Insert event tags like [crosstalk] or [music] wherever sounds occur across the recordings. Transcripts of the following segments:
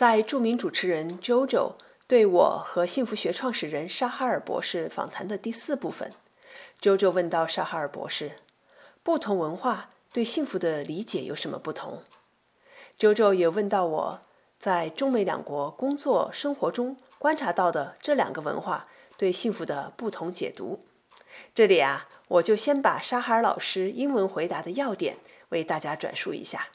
在著名主持人 JoJo 对我和幸福学创始人沙哈尔博士访谈的第四部分，JoJo 问到沙哈尔博士：“不同文化对幸福的理解有什么不同？”JoJo 也问到我在中美两国工作生活中观察到的这两个文化对幸福的不同解读。这里啊，我就先把沙哈尔老师英文回答的要点为大家转述一下。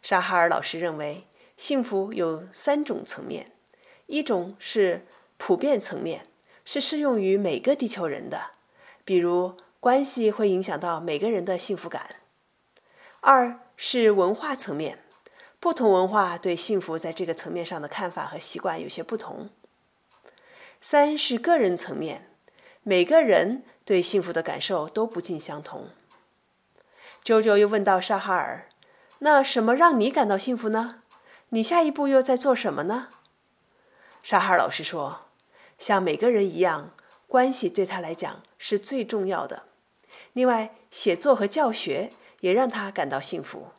沙哈尔老师认为。幸福有三种层面，一种是普遍层面，是适用于每个地球人的，比如关系会影响到每个人的幸福感；二是文化层面，不同文化对幸福在这个层面上的看法和习惯有些不同；三是个人层面，每个人对幸福的感受都不尽相同。周周又问到沙哈尔：“那什么让你感到幸福呢？”你下一步又在做什么呢？沙哈尔老师说：“像每个人一样，关系对他来讲是最重要的。另外，写作和教学也让他感到幸福。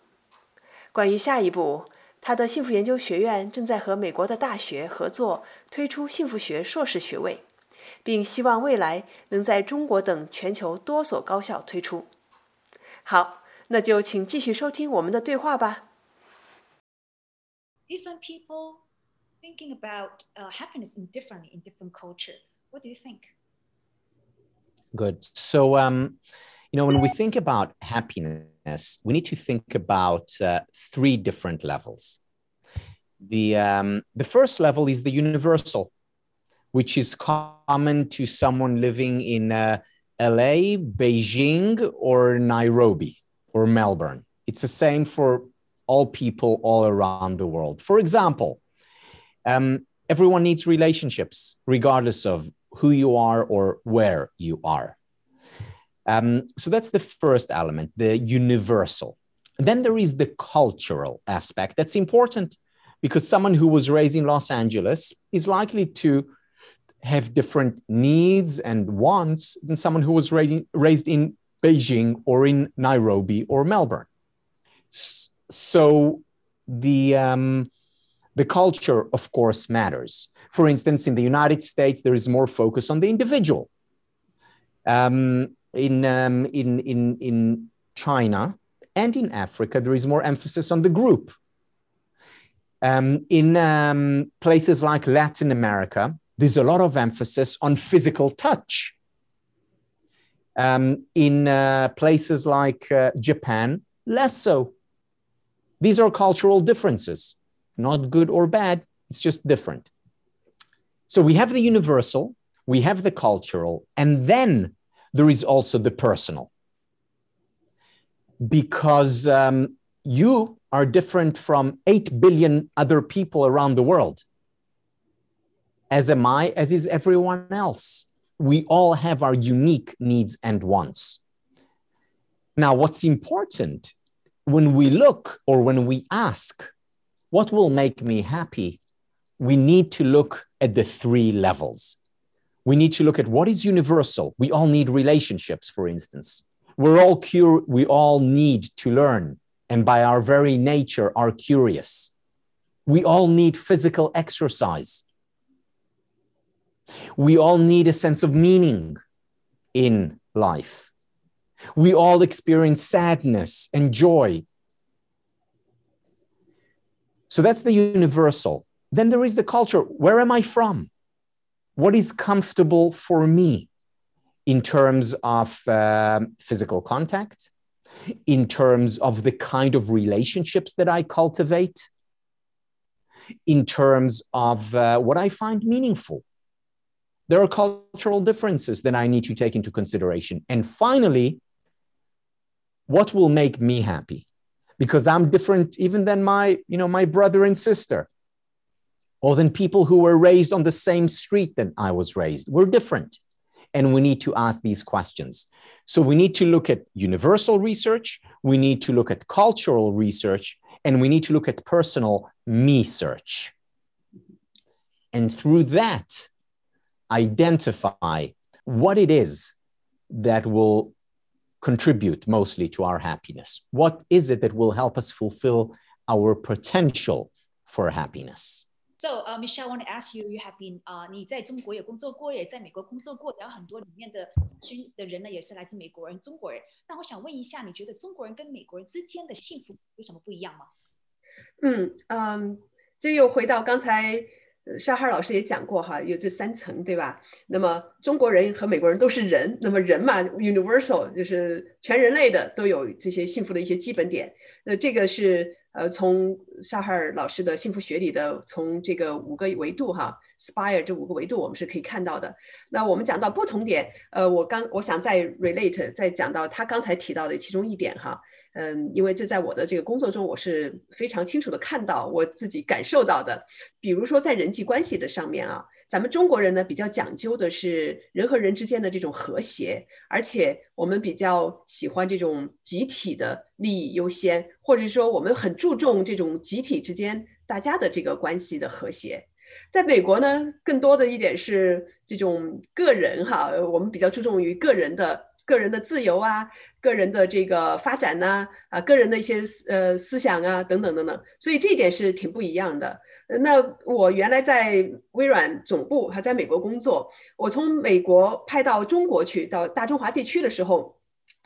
关于下一步，他的幸福研究学院正在和美国的大学合作推出幸福学硕士学位，并希望未来能在中国等全球多所高校推出。好，那就请继续收听我们的对话吧。” Different people thinking about uh, happiness in differently in different culture. What do you think? Good. So, um, you know, when we think about happiness, we need to think about uh, three different levels. The um, the first level is the universal, which is common to someone living in uh, LA, Beijing, or Nairobi or Melbourne. It's the same for all people all around the world. For example, um, everyone needs relationships, regardless of who you are or where you are. Um, so that's the first element, the universal. And then there is the cultural aspect. That's important because someone who was raised in Los Angeles is likely to have different needs and wants than someone who was raised in Beijing or in Nairobi or Melbourne so the um, the culture, of course, matters. For instance, in the United States, there is more focus on the individual. Um, in, um, in, in, in China and in Africa, there is more emphasis on the group. Um, in um, places like Latin America, there's a lot of emphasis on physical touch. Um, in uh, places like uh, Japan, less so. These are cultural differences, not good or bad, it's just different. So we have the universal, we have the cultural, and then there is also the personal. Because um, you are different from 8 billion other people around the world. As am I, as is everyone else. We all have our unique needs and wants. Now, what's important when we look or when we ask, what will make me happy? We need to look at the three levels. We need to look at what is universal. We all need relationships, for instance. We're all cur- we all need to learn, and by our very nature are curious. We all need physical exercise. We all need a sense of meaning in life. We all experience sadness and joy. So that's the universal. Then there is the culture. Where am I from? What is comfortable for me in terms of uh, physical contact, in terms of the kind of relationships that I cultivate, in terms of uh, what I find meaningful? There are cultural differences that I need to take into consideration. And finally, what will make me happy? Because i'm different even than my you know my brother and sister or than people who were raised on the same street that i was raised. We're different. And we need to ask these questions. So we need to look at universal research we need to look at cultural research and we need to look at personal me search. And through that identify what it is that will contribute mostly to our happiness? What is it that will help us fulfill our potential for happiness. So, uh, Michelle, I want to ask you, you have been 啊、uh,，你在中国也工作过，也在美国工作过，然后很多里面的咨询的人呢，也是来自美国人、中国人。那我想问一下，你觉得中国人跟美国人之间的幸福有什么不一样吗？嗯嗯，这又回到刚才 沙哈尔老师也讲过哈，有这三层对吧？那么中国人和美国人都是人，那么人嘛，universal 就是全人类的都有这些幸福的一些基本点。那这个是。呃，从沙哈尔老师的幸福学里的，从这个五个维度哈，spire 这五个维度，我们是可以看到的。那我们讲到不同点，呃，我刚我想再 relate 再讲到他刚才提到的其中一点哈。嗯，因为这在我的这个工作中，我是非常清楚的看到我自己感受到的。比如说在人际关系的上面啊，咱们中国人呢比较讲究的是人和人之间的这种和谐，而且我们比较喜欢这种集体的利益优先，或者说我们很注重这种集体之间大家的这个关系的和谐。在美国呢，更多的一点是这种个人哈，我们比较注重于个人的。个人的自由啊，个人的这个发展呐，啊，个人的一些思呃思想啊，等等等等，所以这一点是挺不一样的。那我原来在微软总部，还在美国工作，我从美国派到中国去，到大中华地区的时候。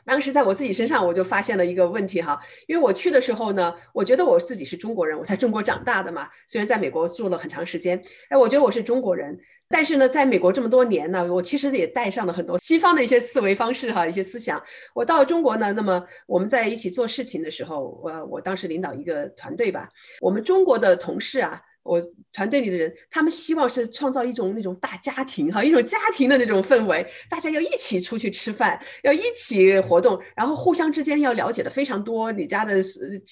当时在我自己身上，我就发现了一个问题哈，因为我去的时候呢，我觉得我自己是中国人，我在中国长大的嘛，虽然在美国住了很长时间，哎，我觉得我是中国人，但是呢，在美国这么多年呢，我其实也带上了很多西方的一些思维方式哈，一些思想。我到中国呢，那么我们在一起做事情的时候，我我当时领导一个团队吧，我们中国的同事啊。我团队里的人，他们希望是创造一种那种大家庭哈，一种家庭的那种氛围，大家要一起出去吃饭，要一起活动，然后互相之间要了解的非常多，你家的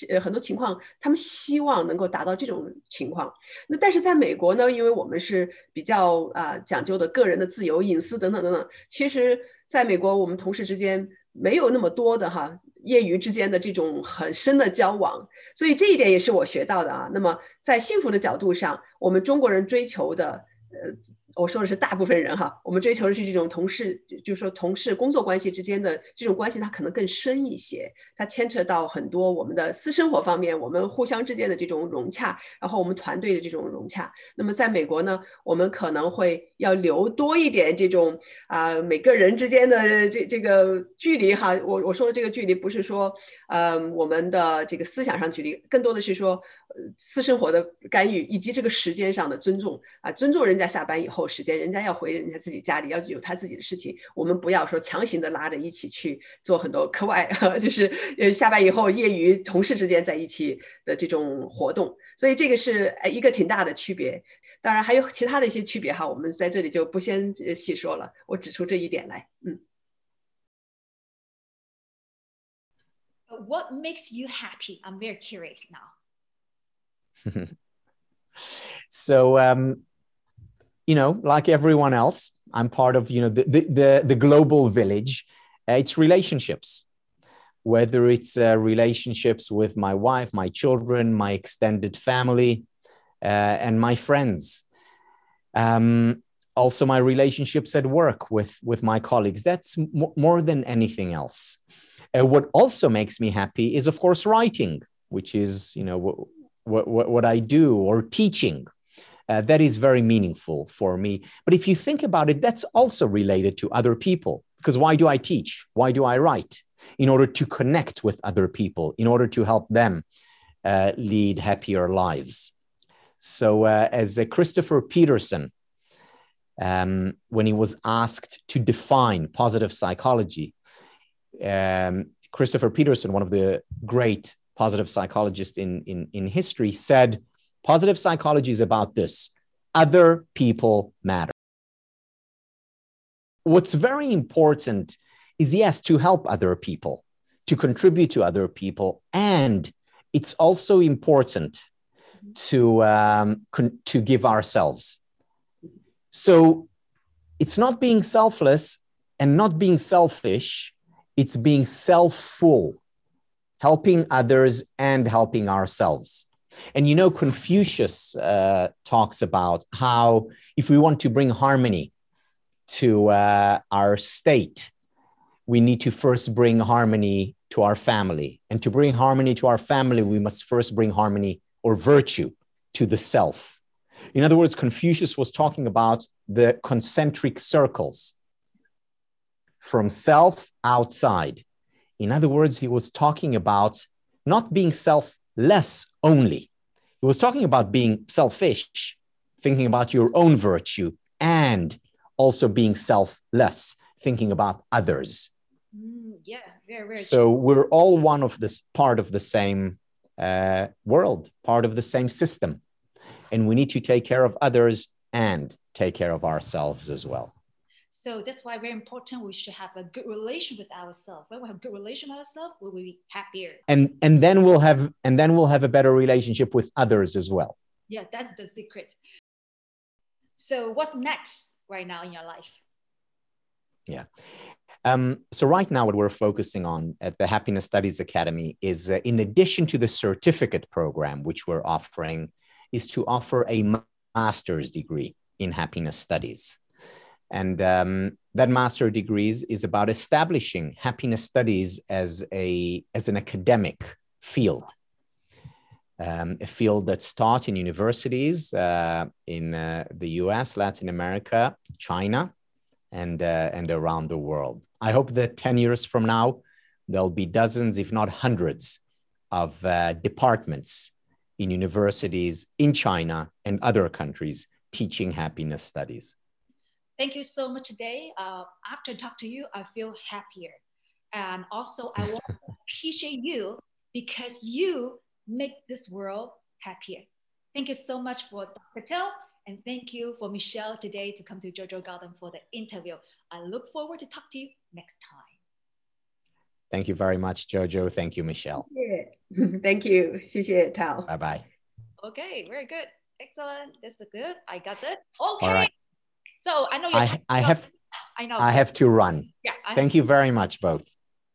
呃很多情况，他们希望能够达到这种情况。那但是在美国呢，因为我们是比较啊讲究的个人的自由、隐私等等等等，其实在美国我们同事之间没有那么多的哈。业余之间的这种很深的交往，所以这一点也是我学到的啊。那么在幸福的角度上，我们中国人追求的，呃。我说的是大部分人哈，我们追求的是这种同事，就是说同事工作关系之间的这种关系，它可能更深一些，它牵扯到很多我们的私生活方面，我们互相之间的这种融洽，然后我们团队的这种融洽。那么在美国呢，我们可能会要留多一点这种啊每个人之间的这这个距离哈。我我说的这个距离不是说呃我们的这个思想上距离，更多的是说呃私生活的干预以及这个时间上的尊重啊，尊重人家下班以后。时间，人家要回人家自己家里，要有他自己的事情，我们不要说强行的拉着一起去做很多课外，[laughs] 就是呃下班以后业余同事之间在一起的这种活动，所以这个是一个挺大的区别。当然还有其他的一些区别哈，我们在这里就不先细说了，我指出这一点来。嗯。What makes you happy? I'm very curious now. [laughs] so um. You know, like everyone else, I'm part of, you know, the, the, the, the global village. Uh, it's relationships, whether it's uh, relationships with my wife, my children, my extended family, uh, and my friends. Um, also, my relationships at work with, with my colleagues. That's m- more than anything else. Uh, what also makes me happy is, of course, writing, which is, you know, what, what, what I do, or teaching uh, that is very meaningful for me. But if you think about it, that's also related to other people. Because why do I teach? Why do I write? In order to connect with other people, in order to help them uh, lead happier lives. So, uh, as Christopher Peterson, um, when he was asked to define positive psychology, um, Christopher Peterson, one of the great positive psychologists in, in, in history, said, Positive psychology is about this other people matter. What's very important is, yes, to help other people, to contribute to other people. And it's also important to, um, con- to give ourselves. So it's not being selfless and not being selfish, it's being self full, helping others and helping ourselves. And you know, Confucius uh, talks about how if we want to bring harmony to uh, our state, we need to first bring harmony to our family. And to bring harmony to our family, we must first bring harmony or virtue to the self. In other words, Confucius was talking about the concentric circles from self outside. In other words, he was talking about not being selfless only, he was talking about being selfish, thinking about your own virtue, and also being selfless, thinking about others. Mm, yeah, very, very. So we're all one of this part of the same uh, world, part of the same system. And we need to take care of others and take care of ourselves as well. So that's why very important. We should have a good relation with ourselves. When we have a good relation with ourselves, we will be happier. And and then we'll have and then we'll have a better relationship with others as well. Yeah, that's the secret. So what's next right now in your life? Yeah. Um, so right now, what we're focusing on at the Happiness Studies Academy is, uh, in addition to the certificate program which we're offering, is to offer a master's degree in happiness studies. And um, that master degrees is about establishing happiness studies as a as an academic field, um, a field that's taught in universities uh, in uh, the U.S., Latin America, China, and uh, and around the world. I hope that ten years from now there'll be dozens, if not hundreds, of uh, departments in universities in China and other countries teaching happiness studies. Thank you so much today. Uh, after talk to you, I feel happier. And also I want to [laughs] appreciate you because you make this world happier. Thank you so much for Dr. Tal and thank you for Michelle today to come to Jojo Garden for the interview. I look forward to talk to you next time. Thank you very much, Jojo. Thank you, Michelle. [laughs] Thank you. 谢谢 Tao. Bye bye. Okay, very good. Excellent. This is good. I got it. Okay. So I know you're I, I have I know. I have to run. yeah. I Thank you very much, both.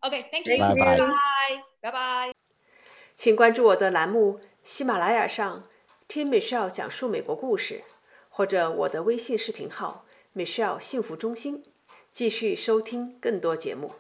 Okay, thank you. You. Bye-bye. Bye. Bye bye. 请关注我的栏目喜马拉雅上听 Michelle 讲述美国故事，或者我的微信视频号 Michelle 幸福中心，继续收听更多节目。